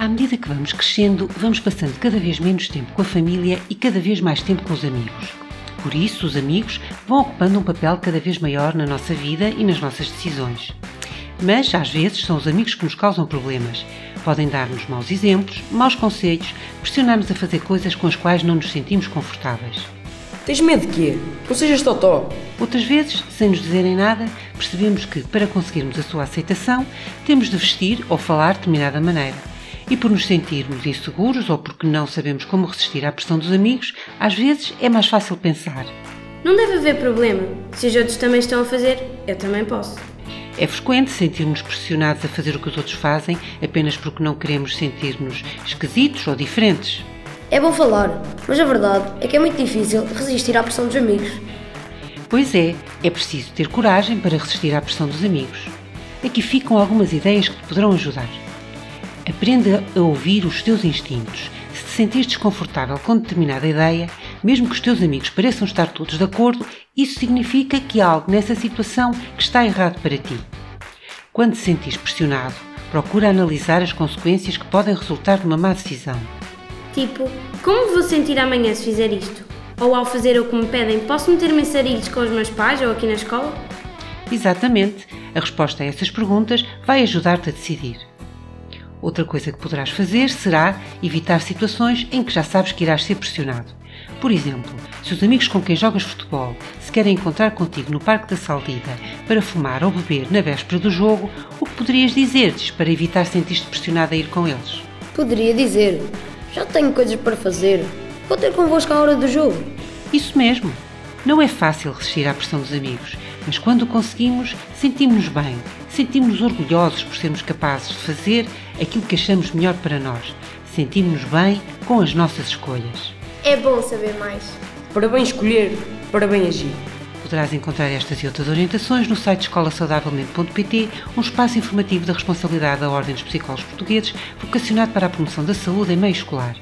À medida que vamos crescendo, vamos passando cada vez menos tempo com a família e cada vez mais tempo com os amigos. Por isso, os amigos vão ocupando um papel cada vez maior na nossa vida e nas nossas decisões. Mas, às vezes, são os amigos que nos causam problemas. Podem dar-nos maus exemplos, maus conselhos, pressionar-nos a fazer coisas com as quais não nos sentimos confortáveis. Tens medo de quê? Não sejas totó. Outras vezes, sem nos dizerem nada, percebemos que, para conseguirmos a sua aceitação, temos de vestir ou falar de determinada maneira. E por nos sentirmos inseguros ou porque não sabemos como resistir à pressão dos amigos, às vezes é mais fácil pensar. Não deve haver problema. Se os outros também estão a fazer, eu também posso. É frequente sentirmos pressionados a fazer o que os outros fazem apenas porque não queremos sentir-nos esquisitos ou diferentes. É bom falar, mas a verdade é que é muito difícil resistir à pressão dos amigos. Pois é, é preciso ter coragem para resistir à pressão dos amigos. Aqui ficam algumas ideias que te poderão ajudar. Aprenda a ouvir os teus instintos. Se te sentires desconfortável com determinada ideia, mesmo que os teus amigos pareçam estar todos de acordo, isso significa que há algo nessa situação que está errado para ti. Quando te sentires pressionado, procura analisar as consequências que podem resultar de uma má decisão. Tipo, como vou sentir amanhã se fizer isto? Ou ao fazer o que me pedem, posso meter-me em sarilhos com os meus pais ou aqui na escola? Exatamente. A resposta a essas perguntas vai ajudar-te a decidir. Outra coisa que poderás fazer será evitar situações em que já sabes que irás ser pressionado. Por exemplo, se os amigos com quem jogas futebol se querem encontrar contigo no Parque da Saldida para fumar ou beber na véspera do jogo, o que poderias dizer-lhes para evitar sentir-te pressionado a ir com eles? Poderia dizer: Já tenho coisas para fazer. Vou ter convosco à hora do jogo. Isso mesmo. Não é fácil resistir à pressão dos amigos, mas quando o conseguimos, sentimos-nos bem, sentimos-nos orgulhosos por sermos capazes de fazer aquilo que achamos melhor para nós. Sentimos-nos bem com as nossas escolhas. É bom saber mais. Para bem escolher, para bem agir. Poderás encontrar estas e outras orientações no site escolasaudavelmente.pt, um espaço informativo da responsabilidade da Ordem dos Psicólogos Portugueses, vocacionado para a promoção da saúde em meio escolar.